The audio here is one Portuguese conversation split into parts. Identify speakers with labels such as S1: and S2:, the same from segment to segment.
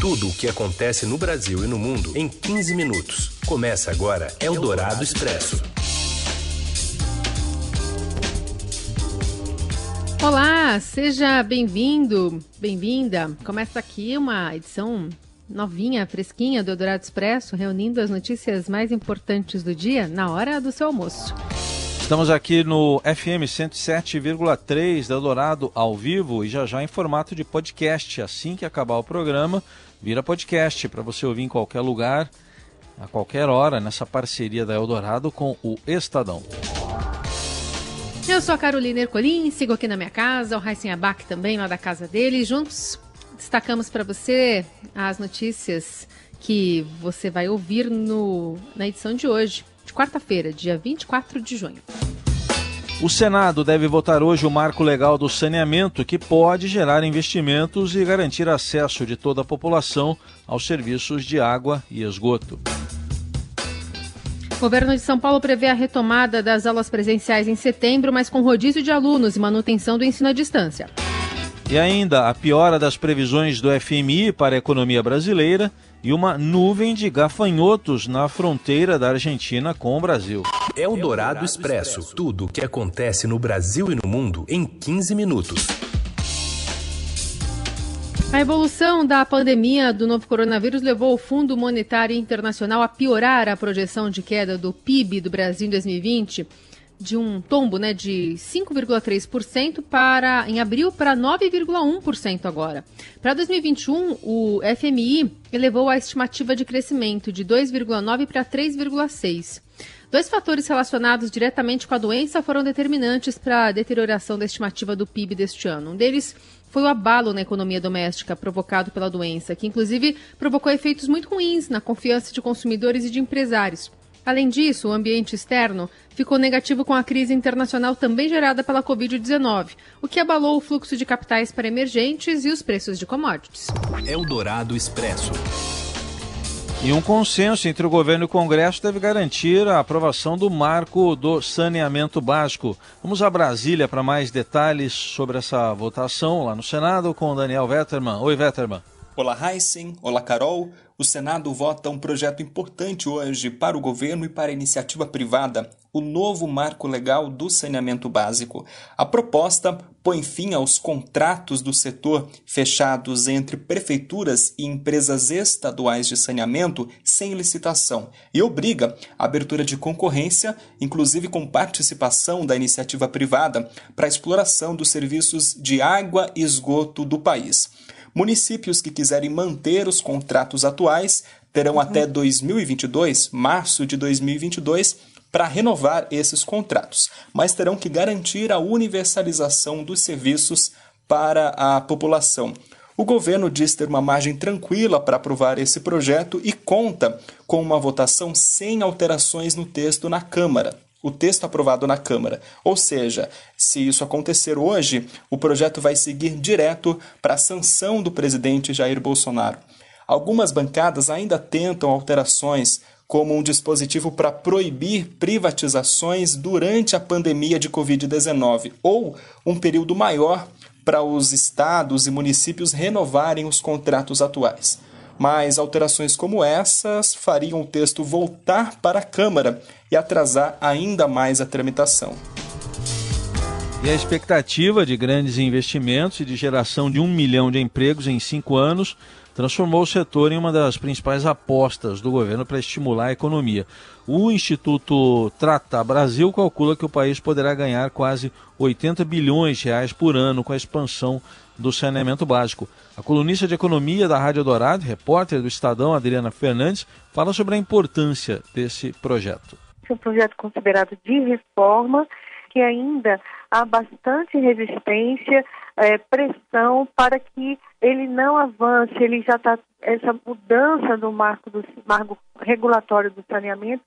S1: Tudo o que acontece no Brasil e no mundo em 15 minutos. Começa agora Eldorado Expresso.
S2: Olá, seja bem-vindo, bem-vinda. Começa aqui uma edição novinha, fresquinha do Eldorado Expresso, reunindo as notícias mais importantes do dia na hora do seu almoço.
S3: Estamos aqui no FM 107,3 da Eldorado ao vivo e já já em formato de podcast. Assim que acabar o programa, vira podcast para você ouvir em qualquer lugar, a qualquer hora, nessa parceria da Eldorado com o Estadão.
S2: Eu sou a Carolina Ercolim, sigo aqui na minha casa, o Raíssen Abac também, lá da casa dele. Juntos destacamos para você as notícias que você vai ouvir no, na edição de hoje de quarta-feira, dia 24 de junho.
S3: O Senado deve votar hoje o marco legal do saneamento, que pode gerar investimentos e garantir acesso de toda a população aos serviços de água e esgoto.
S2: O governo de São Paulo prevê a retomada das aulas presenciais em setembro, mas com rodízio de alunos e manutenção do ensino à distância.
S3: E ainda a piora das previsões do FMI para a economia brasileira e uma nuvem de gafanhotos na fronteira da Argentina com o Brasil.
S1: É o Dourado Expresso. Tudo o que acontece no Brasil e no mundo em 15 minutos.
S2: A evolução da pandemia do novo coronavírus levou o Fundo Monetário Internacional a piorar a projeção de queda do PIB do Brasil em 2020 de um tombo né, de 5,3% para em abril para 9,1% agora. Para 2021, o FMI elevou a estimativa de crescimento de 2,9% para 3,6%. Dois fatores relacionados diretamente com a doença foram determinantes para a deterioração da estimativa do PIB deste ano. Um deles foi o abalo na economia doméstica provocado pela doença, que inclusive provocou efeitos muito ruins na confiança de consumidores e de empresários. Além disso, o ambiente externo ficou negativo com a crise internacional também gerada pela Covid-19, o que abalou o fluxo de capitais para emergentes e os preços de commodities.
S1: Eldorado Expresso.
S3: E um consenso entre o governo e o Congresso deve garantir a aprovação do marco do saneamento básico. Vamos a Brasília para mais detalhes sobre essa votação lá no Senado com o Daniel Vetterman. Oi, Vetterman.
S4: Olá, Heisen. Olá, Carol. O Senado vota um projeto importante hoje para o governo e para a iniciativa privada, o novo marco legal do saneamento básico. A proposta põe fim aos contratos do setor fechados entre prefeituras e empresas estaduais de saneamento sem licitação e obriga a abertura de concorrência, inclusive com participação da iniciativa privada, para a exploração dos serviços de água e esgoto do país. Municípios que quiserem manter os contratos atuais terão uhum. até 2022, março de 2022, para renovar esses contratos, mas terão que garantir a universalização dos serviços para a população. O governo diz ter uma margem tranquila para aprovar esse projeto e conta com uma votação sem alterações no texto na Câmara o texto aprovado na Câmara. Ou seja, se isso acontecer hoje, o projeto vai seguir direto para a sanção do presidente Jair Bolsonaro. Algumas bancadas ainda tentam alterações, como um dispositivo para proibir privatizações durante a pandemia de Covid-19 ou um período maior para os estados e municípios renovarem os contratos atuais mas alterações como essas fariam o texto voltar para a Câmara e atrasar ainda mais a tramitação.
S3: E a expectativa de grandes investimentos e de geração de um milhão de empregos em cinco anos transformou o setor em uma das principais apostas do governo para estimular a economia. O Instituto Trata Brasil calcula que o país poderá ganhar quase 80 bilhões de reais por ano com a expansão do saneamento básico. A colunista de economia da Rádio Dourado, repórter do Estadão, Adriana Fernandes, fala sobre a importância desse projeto.
S5: É um projeto considerado de reforma que ainda há bastante resistência, é, pressão para que ele não avance. Ele já está essa mudança do marco do marco regulatório do saneamento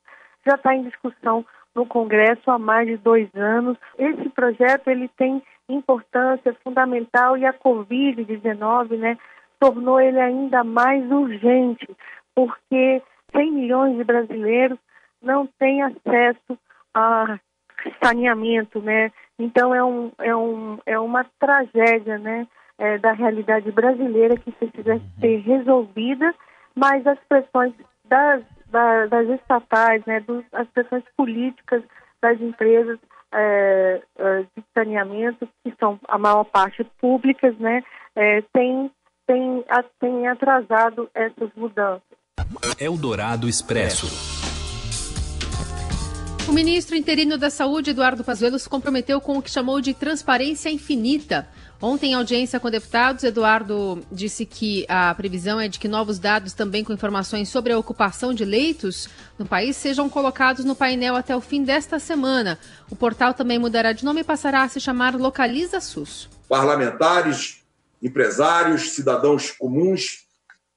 S5: já está em discussão no Congresso há mais de dois anos. Esse projeto ele tem importância fundamental e a Covid-19 né, tornou ele ainda mais urgente, porque 100 milhões de brasileiros não têm acesso a saneamento, né? Então é, um, é, um, é uma tragédia, né? é, da realidade brasileira que precisa ser resolvida, mas as pressões das, das, das estatais, né, dos, as pressões políticas das empresas é, é, de saneamento, que são a maior parte públicas, né, é, tem, tem, a, tem atrasado essas mudanças.
S1: Eldorado Expresso.
S2: O ministro interino da Saúde, Eduardo Pazuello, se comprometeu com o que chamou de transparência infinita. Ontem, em audiência com deputados, Eduardo disse que a previsão é de que novos dados, também com informações sobre a ocupação de leitos no país, sejam colocados no painel até o fim desta semana. O portal também mudará de nome e passará a se chamar Localiza SUS.
S6: Parlamentares, empresários, cidadãos comuns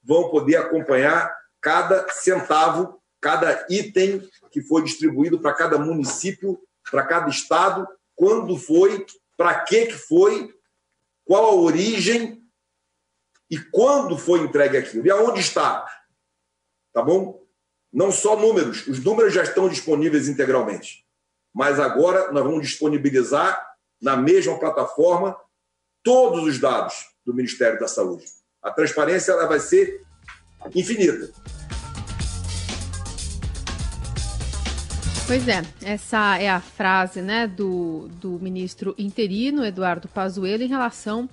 S6: vão poder acompanhar cada centavo, cada item que foi distribuído para cada município, para cada estado, quando foi, para que que foi, qual a origem e quando foi entregue aquilo e aonde está. Tá bom? Não só números, os números já estão disponíveis integralmente, mas agora nós vamos disponibilizar na mesma plataforma todos os dados do Ministério da Saúde. A transparência ela vai ser infinita.
S2: Pois é, essa é a frase né, do, do ministro interino, Eduardo Pazuello, em relação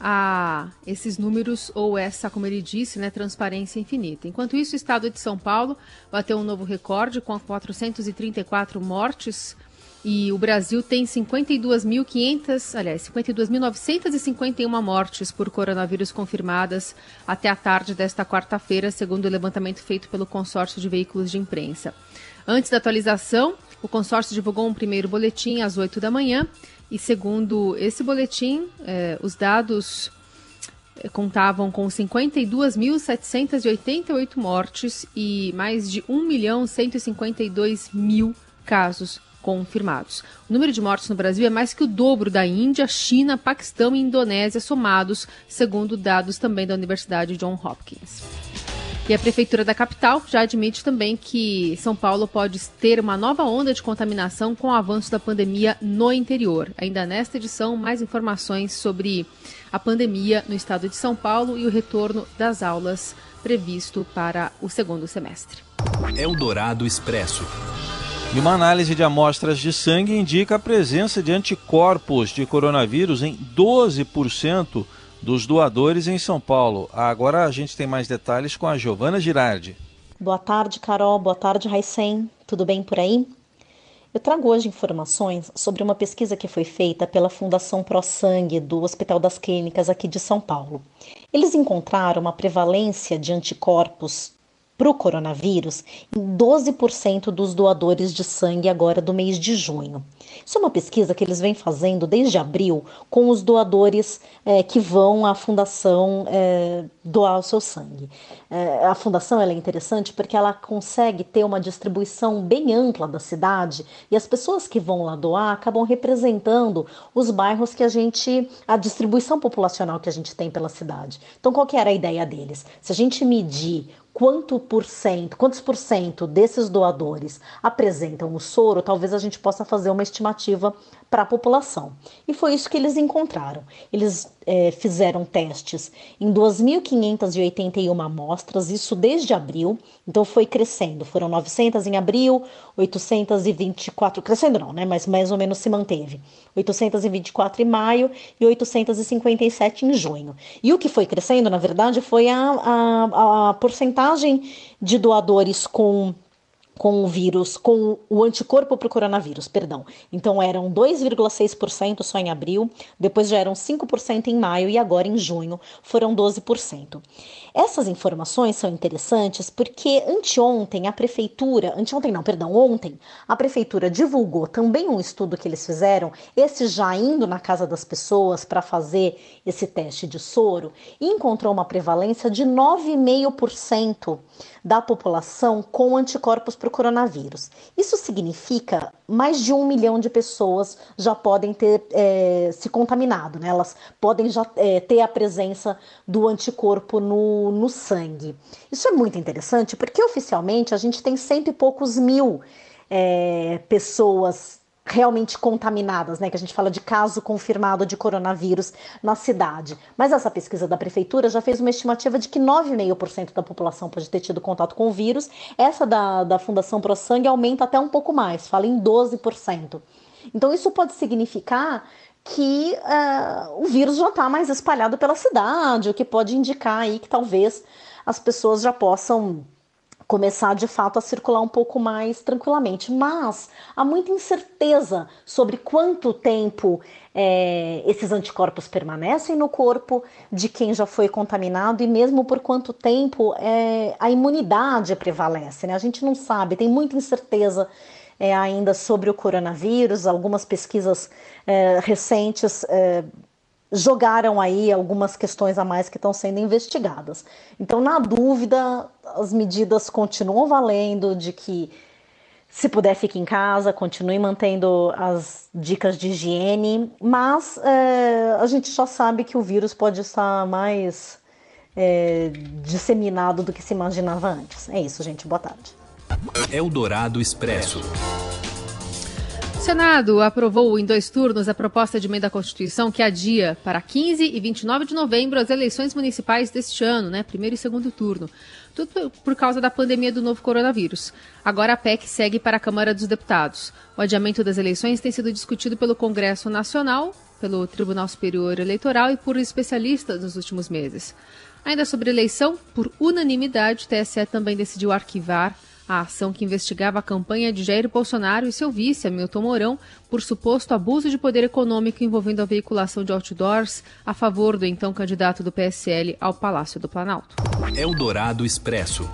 S2: a esses números ou essa, como ele disse, né, transparência infinita. Enquanto isso, o estado de São Paulo bateu um novo recorde com 434 mortes e o Brasil tem 52.500, aliás, 52.951 mortes por coronavírus confirmadas até a tarde desta quarta-feira, segundo o levantamento feito pelo consórcio de veículos de imprensa. Antes da atualização, o consórcio divulgou um primeiro boletim às 8 da manhã e, segundo esse boletim, eh, os dados eh, contavam com 52.788 mortes e mais de 1 milhão 152 mil casos confirmados. O número de mortes no Brasil é mais que o dobro da Índia, China, Paquistão e Indonésia somados, segundo dados também da Universidade John Hopkins. E a Prefeitura da capital já admite também que São Paulo pode ter uma nova onda de contaminação com o avanço da pandemia no interior. Ainda nesta edição, mais informações sobre a pandemia no estado de São Paulo e o retorno das aulas previsto para o segundo semestre.
S1: Eldorado Expresso.
S3: E uma análise de amostras de sangue indica a presença de anticorpos de coronavírus em 12% dos doadores em São Paulo. Agora a gente tem mais detalhes com a Giovana Girardi.
S7: Boa tarde, Carol. Boa tarde, Raicem. Tudo bem por aí? Eu trago hoje informações sobre uma pesquisa que foi feita pela Fundação Pro Sangue do Hospital das Clínicas aqui de São Paulo. Eles encontraram uma prevalência de anticorpos para o coronavírus em 12% dos doadores de sangue agora do mês de junho. Isso é uma pesquisa que eles vêm fazendo desde abril com os doadores é, que vão à fundação é, doar o seu sangue. É, a fundação é interessante porque ela consegue ter uma distribuição bem ampla da cidade e as pessoas que vão lá doar acabam representando os bairros que a gente, a distribuição populacional que a gente tem pela cidade. Então, qual que era a ideia deles? Se a gente medir quanto por cento, quantos por cento desses doadores apresentam o soro, talvez a gente possa fazer uma estimativa para a população. E foi isso que eles encontraram. Eles é, fizeram testes em 2.581 amostras, isso desde abril, então foi crescendo. Foram 900 em abril, 824, crescendo não, né? Mas mais ou menos se manteve. 824 em maio e 857 em junho. E o que foi crescendo, na verdade, foi a, a, a porcentagem de doadores com com o vírus, com o anticorpo para o coronavírus, perdão. Então eram 2,6% só em abril, depois já eram 5% em maio e agora em junho foram 12%. Essas informações são interessantes porque anteontem a prefeitura, anteontem não, perdão, ontem, a prefeitura divulgou também um estudo que eles fizeram, esse já indo na casa das pessoas para fazer esse teste de soro, e encontrou uma prevalência de 9,5% da população com anticorpos para o coronavírus. Isso significa mais de um milhão de pessoas já podem ter é, se contaminado, né? elas podem já é, ter a presença do anticorpo no, no sangue. Isso é muito interessante porque oficialmente a gente tem cento e poucos mil é, pessoas realmente contaminadas, né? Que a gente fala de caso confirmado de coronavírus na cidade. Mas essa pesquisa da prefeitura já fez uma estimativa de que 9,5% da população pode ter tido contato com o vírus. Essa da, da Fundação Pro Sangue aumenta até um pouco mais, fala em 12%. Então isso pode significar que uh, o vírus já está mais espalhado pela cidade, o que pode indicar aí que talvez as pessoas já possam começar de fato a circular um pouco mais tranquilamente. Mas há muita incerteza sobre quanto tempo é, esses anticorpos permanecem no corpo de quem já foi contaminado e mesmo por quanto tempo é, a imunidade prevalece. Né? A gente não sabe, tem muita incerteza. É, ainda sobre o coronavírus, algumas pesquisas é, recentes é, jogaram aí algumas questões a mais que estão sendo investigadas. Então, na dúvida, as medidas continuam valendo de que se puder fique em casa, continue mantendo as dicas de higiene, mas é, a gente já sabe que o vírus pode estar mais é, disseminado do que se imaginava antes. É isso, gente. Boa tarde.
S1: Eldorado Expresso.
S2: O Senado aprovou em dois turnos a proposta de emenda à Constituição que adia para 15 e 29 de novembro as eleições municipais deste ano, né? Primeiro e segundo turno. Tudo por causa da pandemia do novo coronavírus. Agora a PEC segue para a Câmara dos Deputados. O adiamento das eleições tem sido discutido pelo Congresso Nacional, pelo Tribunal Superior Eleitoral e por especialistas nos últimos meses. Ainda sobre eleição, por unanimidade, o TSE também decidiu arquivar a ação que investigava a campanha de Jair Bolsonaro e seu vice, Hamilton Mourão, por suposto abuso de poder econômico envolvendo a veiculação de outdoors a favor do então candidato do PSL ao Palácio do Planalto.
S1: Eldorado Expresso.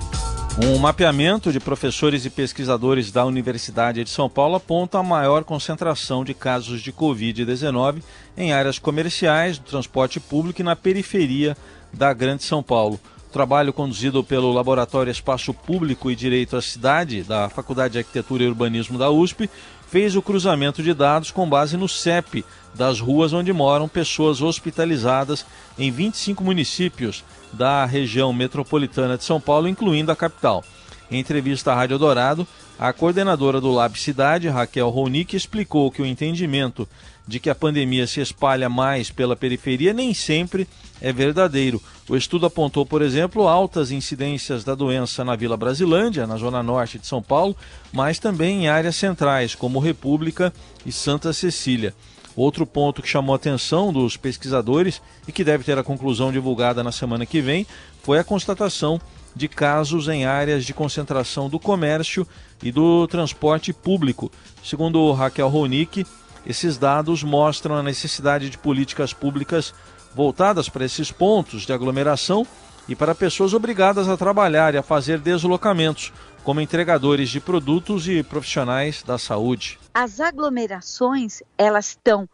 S3: Um mapeamento de professores e pesquisadores da Universidade de São Paulo aponta a maior concentração de casos de Covid-19 em áreas comerciais, do transporte público e na periferia da Grande São Paulo trabalho conduzido pelo Laboratório Espaço Público e Direito à Cidade, da Faculdade de Arquitetura e Urbanismo da USP, fez o cruzamento de dados com base no CEP das ruas onde moram pessoas hospitalizadas em 25 municípios da região metropolitana de São Paulo, incluindo a capital. Em entrevista à Rádio Dourado, a coordenadora do Lab Cidade, Raquel Ronick, explicou que o entendimento de que a pandemia se espalha mais pela periferia nem sempre é verdadeiro. O estudo apontou, por exemplo, altas incidências da doença na Vila Brasilândia, na zona norte de São Paulo, mas também em áreas centrais, como República e Santa Cecília. Outro ponto que chamou a atenção dos pesquisadores e que deve ter a conclusão divulgada na semana que vem foi a constatação de casos em áreas de concentração do comércio e do transporte público. Segundo Raquel Ronick, esses dados mostram a necessidade de políticas públicas voltadas para esses pontos de aglomeração e para pessoas obrigadas a trabalhar e a fazer deslocamentos, como entregadores de produtos e profissionais da saúde.
S8: As aglomerações, elas estão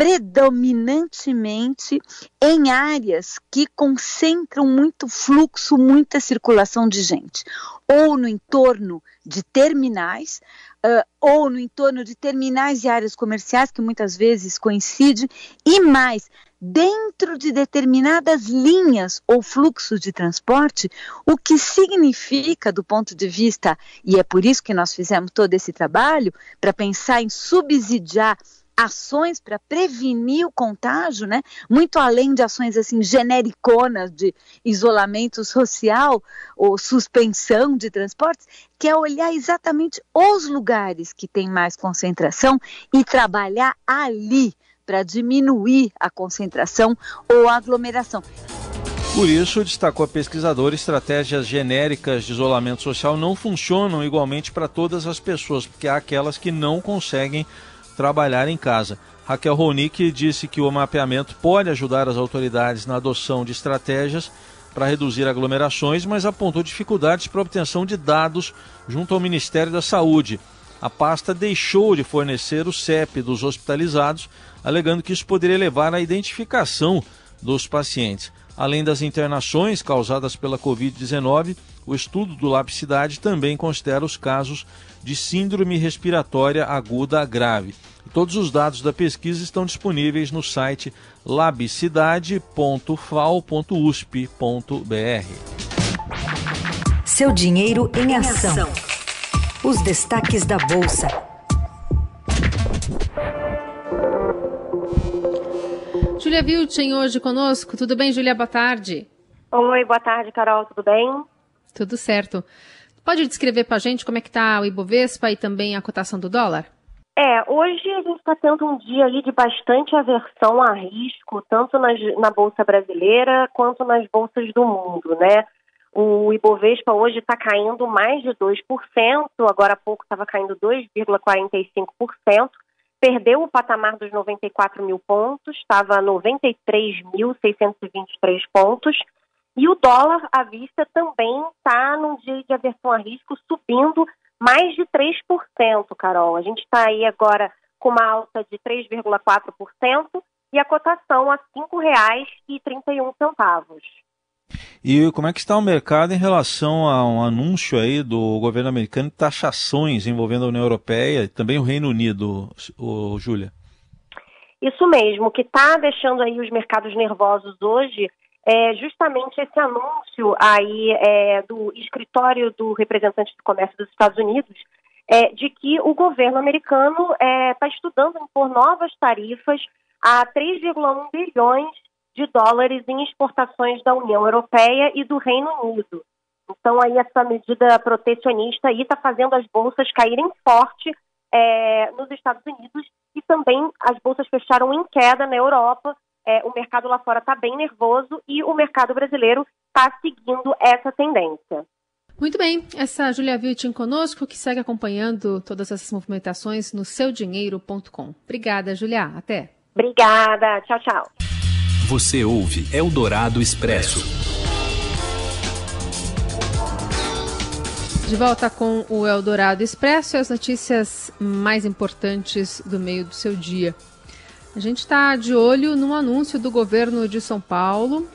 S8: predominantemente em áreas que concentram muito fluxo, muita circulação de gente, ou no entorno de terminais, uh, ou no entorno de terminais e áreas comerciais, que muitas vezes coincidem, e mais, dentro de determinadas linhas ou fluxos de transporte, o que significa, do ponto de vista, e é por isso que nós fizemos todo esse trabalho, para pensar em subsidiar ações para prevenir o contágio, né? Muito além de ações assim genericonas de isolamento social ou suspensão de transportes, que é olhar exatamente os lugares que tem mais concentração e trabalhar ali para diminuir a concentração ou a aglomeração.
S3: Por isso, destacou a pesquisadora, estratégias genéricas de isolamento social não funcionam igualmente para todas as pessoas, porque há aquelas que não conseguem trabalhar em casa. Raquel Ronick disse que o mapeamento pode ajudar as autoridades na adoção de estratégias para reduzir aglomerações, mas apontou dificuldades para obtenção de dados junto ao Ministério da Saúde. A pasta deixou de fornecer o CEP dos hospitalizados, alegando que isso poderia levar à identificação dos pacientes. Além das internações causadas pela Covid-19, o estudo do Lab Cidade também considera os casos de síndrome respiratória aguda grave. Todos os dados da pesquisa estão disponíveis no site labcidade.fal.usp.br.
S9: Seu dinheiro em ação. Os destaques da bolsa.
S2: Julia Vilchen hoje conosco. Tudo bem, Julia? Boa tarde.
S9: Oi, boa tarde, Carol. Tudo bem?
S2: Tudo certo. Pode descrever para a gente como é que está o Ibovespa e também a cotação do dólar?
S9: É, hoje a gente está tendo um dia aí de bastante aversão a risco, tanto nas, na Bolsa Brasileira quanto nas bolsas do mundo, né? O Ibovespa hoje está caindo mais de 2%, agora há pouco estava caindo 2,45%, perdeu o patamar dos 94 mil pontos, estava a 93.623 pontos, e o dólar à vista também está num dia de aversão a risco, subindo mais de 3%, Carol. A gente está aí agora com uma alta de 3,4% e a cotação a R$ 5,31.
S3: E como é que está o mercado em relação a um anúncio aí do governo americano de taxações envolvendo a União Europeia e também o Reino Unido, o, Júlia?
S9: Isso mesmo, o que está deixando aí os mercados nervosos hoje é justamente esse anúncio aí é, do escritório do representante do comércio dos Estados Unidos é, de que o governo americano está é, estudando impor novas tarifas a 3,1 bilhões de dólares em exportações da União Europeia e do Reino Unido. Então aí essa medida protecionista está fazendo as bolsas caírem forte é, nos Estados Unidos e também as bolsas fecharam em queda na Europa. É, o mercado lá fora está bem nervoso e o mercado brasileiro está seguindo essa tendência.
S2: Muito bem, essa é Julia Viltin conosco, que segue acompanhando todas essas movimentações no seudinheiro.com. Obrigada, Julia. Até.
S9: Obrigada. Tchau, tchau.
S1: Você ouve Eldorado Expresso.
S2: De volta com o Eldorado Expresso e as notícias mais importantes do meio do seu dia. A gente está de olho no anúncio do governo de São Paulo,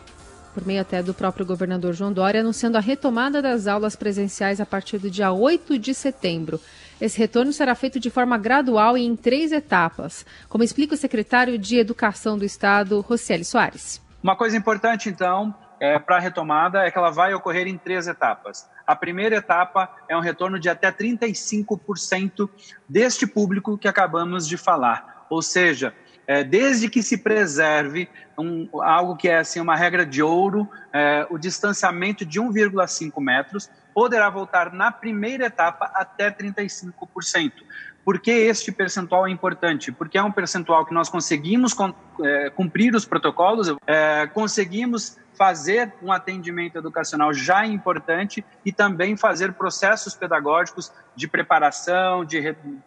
S2: por meio até do próprio governador João Dória, anunciando a retomada das aulas presenciais a partir do dia 8 de setembro. Esse retorno será feito de forma gradual e em três etapas, como explica o secretário de Educação do Estado, Rocieli Soares.
S10: Uma coisa importante, então, é, para a retomada é que ela vai ocorrer em três etapas. A primeira etapa é um retorno de até 35% deste público que acabamos de falar, ou seja, é, desde que se preserve um, algo que é assim, uma regra de ouro, é, o distanciamento de 1,5 metros, poderá voltar na primeira etapa até 35%. Por que este percentual é importante? Porque é um percentual que nós conseguimos é, cumprir os protocolos, é, conseguimos fazer um atendimento educacional já importante e também fazer processos pedagógicos de preparação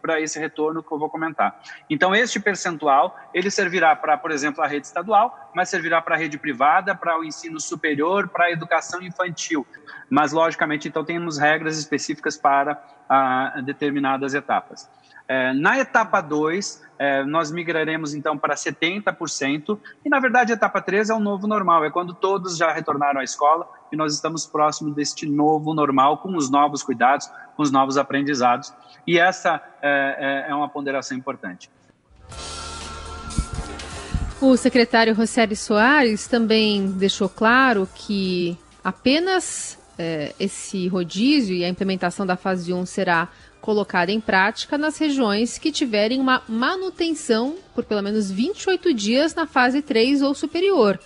S10: para esse retorno que eu vou comentar. Então, este percentual, ele servirá para, por exemplo, a rede estadual, mas servirá para a rede privada, para o ensino superior, para a educação infantil. Mas, logicamente, então, temos regras específicas para ah, determinadas etapas. É, na etapa 2, é, nós migraremos então para 70%, e na verdade a etapa 3 é o novo normal, é quando todos já retornaram à escola e nós estamos próximos deste novo normal, com os novos cuidados, com os novos aprendizados, e essa é, é, uma ponderação importante.
S2: O secretário Rossério Soares também deixou claro que apenas esse rodízio e a implementação da fase 1 será colocada em prática nas regiões que tiverem uma manutenção por pelo menos 28 dias na fase 3 ou superior.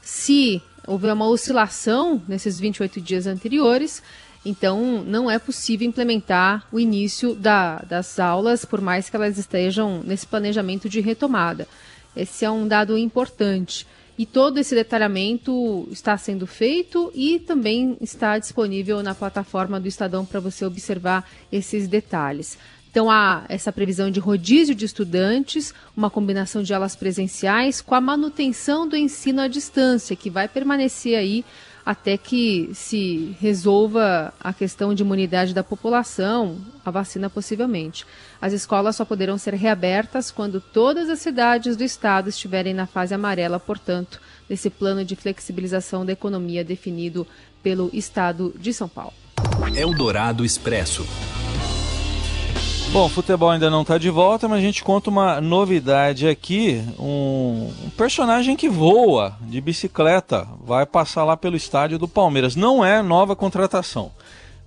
S2: Se houver uma oscilação nesses 28 dias anteriores, então não é possível implementar o início da, das aulas, por mais que elas estejam nesse planejamento de retomada. Esse é um dado importante. E todo esse detalhamento está sendo feito e também está disponível na plataforma do Estadão para você observar esses detalhes. Então há essa previsão de rodízio de estudantes, uma combinação de aulas presenciais com a manutenção do ensino à distância, que vai permanecer aí até que se resolva a questão de imunidade da população, a vacina possivelmente. As escolas só poderão ser reabertas quando todas as cidades do estado estiverem na fase amarela, portanto, desse plano de flexibilização da economia definido pelo estado de São Paulo.
S1: Eldorado Expresso.
S3: Bom, futebol ainda não está de volta, mas a gente conta uma novidade aqui. Um, um, personagem que voa de bicicleta vai passar lá pelo estádio do Palmeiras. Não é nova contratação.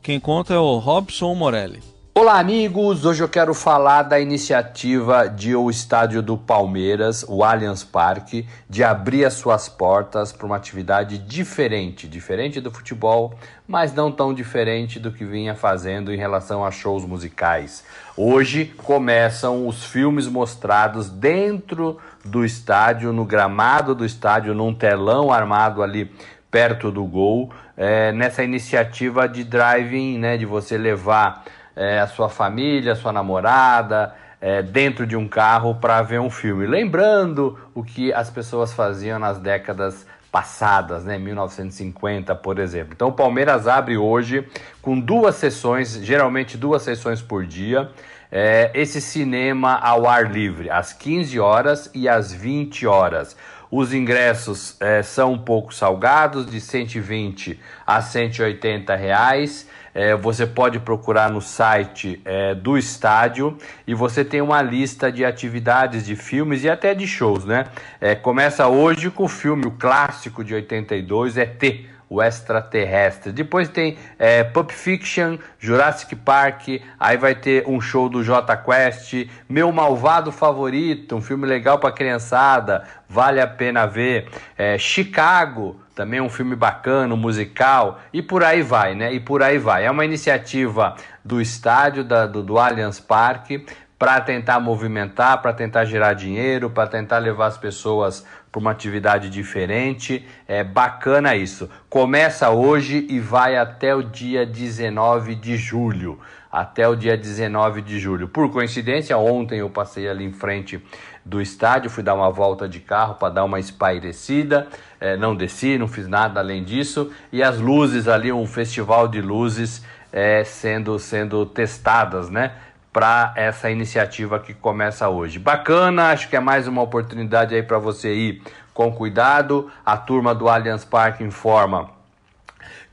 S3: Quem conta é o Robson Morelli.
S11: Olá, amigos! Hoje eu quero falar da iniciativa de o estádio do Palmeiras, o Allianz Parque, de abrir as suas portas para uma atividade diferente, diferente do futebol, mas não tão diferente do que vinha fazendo em relação a shows musicais. Hoje começam os filmes mostrados dentro do estádio, no gramado do estádio, num telão armado ali perto do gol, é, nessa iniciativa de driving, né, de você levar é, a sua família, a sua namorada, é, dentro de um carro para ver um filme. Lembrando o que as pessoas faziam nas décadas passadas, né, 1950, por exemplo. Então o Palmeiras abre hoje com duas sessões, geralmente duas sessões por dia, é, esse cinema ao ar livre, às 15 horas e às 20 horas. Os ingressos é, são um pouco salgados, de 120 a 180 reais. É, você pode procurar no site é, do estádio e você tem uma lista de atividades de filmes e até de shows, né? É, começa hoje com o filme, o clássico de 82, é T o extraterrestre. Depois tem é, Pulp Fiction, Jurassic Park, aí vai ter um show do J Quest, Meu Malvado Favorito, um filme legal para criançada, vale a pena ver. É, Chicago, também um filme bacana, um musical, e por aí vai, né? E por aí vai. É uma iniciativa do estádio, da, do, do Allianz Parque, para tentar movimentar, para tentar gerar dinheiro, para tentar levar as pessoas para uma atividade diferente. É bacana isso. Começa hoje e vai até o dia 19 de julho. Até o dia 19 de julho. Por coincidência, ontem eu passei ali em frente do estádio, fui dar uma volta de carro para dar uma espairecida. É, não desci, não fiz nada além disso. E as luzes ali, um festival de luzes é, sendo, sendo testadas, né? para essa iniciativa que começa hoje. Bacana, acho que é mais uma oportunidade aí para você ir com cuidado. A turma do Allianz Parque informa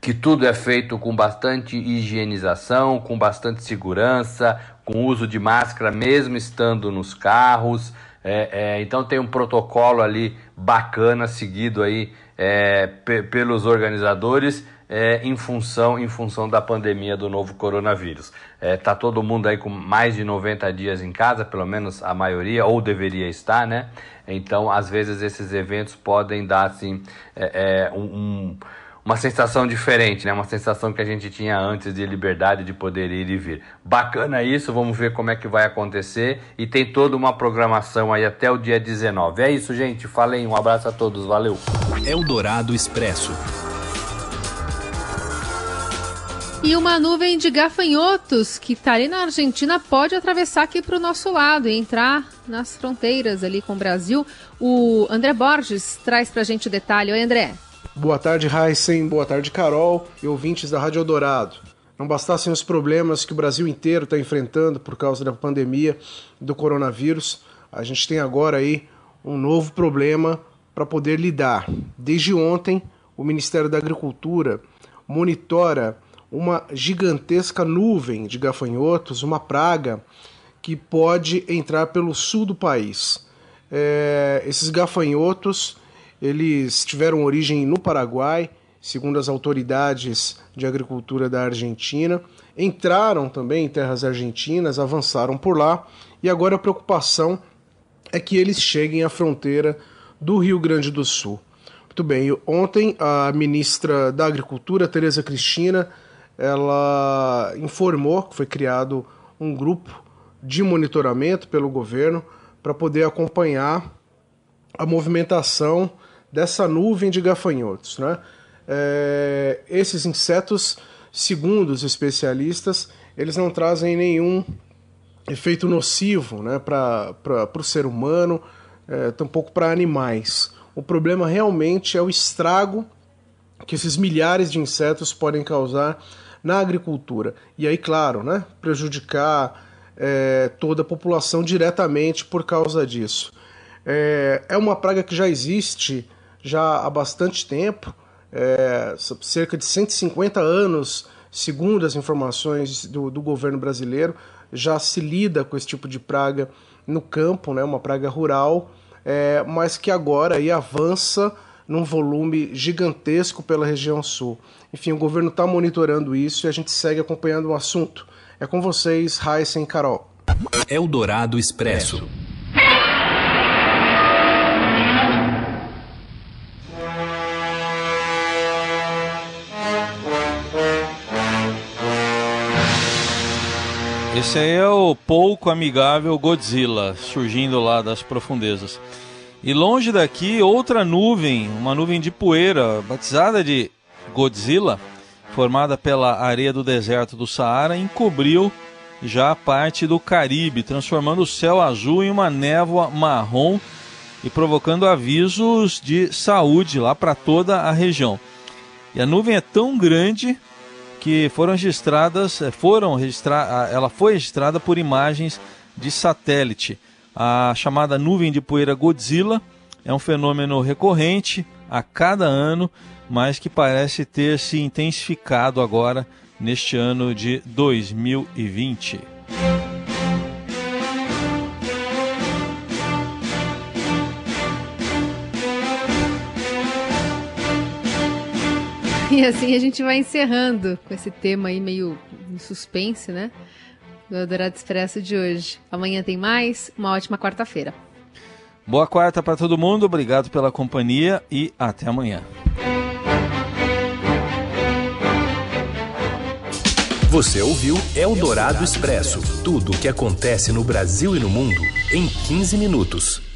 S11: que tudo é feito com bastante higienização, com bastante segurança, com uso de máscara mesmo estando nos carros. É, é, então tem um protocolo ali bacana seguido aí é, pelos organizadores é, em, função, em função da pandemia do novo coronavírus. É, tá todo mundo aí com mais de 90 dias em casa, pelo menos a maioria, ou deveria estar, né? Então, às vezes, esses eventos podem dar, assim, é, é um, um, uma sensação diferente, né? Uma sensação que a gente tinha antes de liberdade de poder ir e vir. Bacana isso, vamos ver como é que vai acontecer e tem toda uma programação aí até o dia 19. É isso, gente. Falei, um abraço a todos, valeu.
S1: Eldorado Expresso.
S2: E uma nuvem de gafanhotos que está ali na Argentina pode atravessar aqui para o nosso lado e entrar nas fronteiras ali com o Brasil. O André Borges traz para a gente o detalhe. Oi, André.
S12: Boa tarde, Heisen. Boa tarde, Carol e ouvintes da Rádio Eldorado. Não bastassem os problemas que o Brasil inteiro está enfrentando por causa da pandemia do coronavírus, a gente tem agora aí um novo problema para poder lidar. Desde ontem, o Ministério da Agricultura monitora uma gigantesca nuvem de gafanhotos, uma praga que pode entrar pelo sul do país. É, esses gafanhotos eles tiveram origem no Paraguai, segundo as autoridades de agricultura da Argentina, entraram também em terras argentinas, avançaram por lá e agora a preocupação é que eles cheguem à fronteira do Rio Grande do Sul. Muito bem, ontem a ministra da Agricultura, Tereza Cristina, ela informou que foi criado um grupo de monitoramento pelo governo para poder acompanhar a movimentação dessa nuvem de gafanhotos. Né? É, esses insetos, segundo os especialistas, eles não trazem nenhum efeito nocivo né, para o ser humano, é, tampouco para animais. O problema realmente é o estrago que esses milhares de insetos podem causar na agricultura. E aí, claro, né, prejudicar é, toda a população diretamente por causa disso. É, é uma praga que já existe já há bastante tempo, é, cerca de 150 anos, segundo as informações do, do governo brasileiro, já se lida com esse tipo de praga no campo, né, uma praga rural, é, mas que agora aí avança num volume gigantesco pela região sul. Enfim, o governo está monitorando isso e a gente segue acompanhando o assunto. É com vocês, Heisen e Carol.
S1: Eldorado Expresso.
S3: Esse aí é o pouco amigável Godzilla, surgindo lá das profundezas. E longe daqui, outra nuvem, uma nuvem de poeira, batizada de Godzilla, formada pela areia do deserto do Saara, encobriu já parte do Caribe, transformando o céu azul em uma névoa marrom e provocando avisos de saúde lá para toda a região. E a nuvem é tão grande que foram registradas, eh, foram registrar, ela foi registrada por imagens de satélite. A chamada nuvem de poeira Godzilla é um fenômeno recorrente a cada ano, mas que parece ter se intensificado agora neste ano de 2020.
S2: E assim a gente vai encerrando com esse tema aí meio em suspense, né? Do Eldorado Expresso de hoje. Amanhã tem mais. Uma ótima quarta-feira.
S3: Boa quarta para todo mundo, obrigado pela companhia e até amanhã.
S1: Você ouviu Eldorado Expresso tudo o que acontece no Brasil e no mundo em 15 minutos.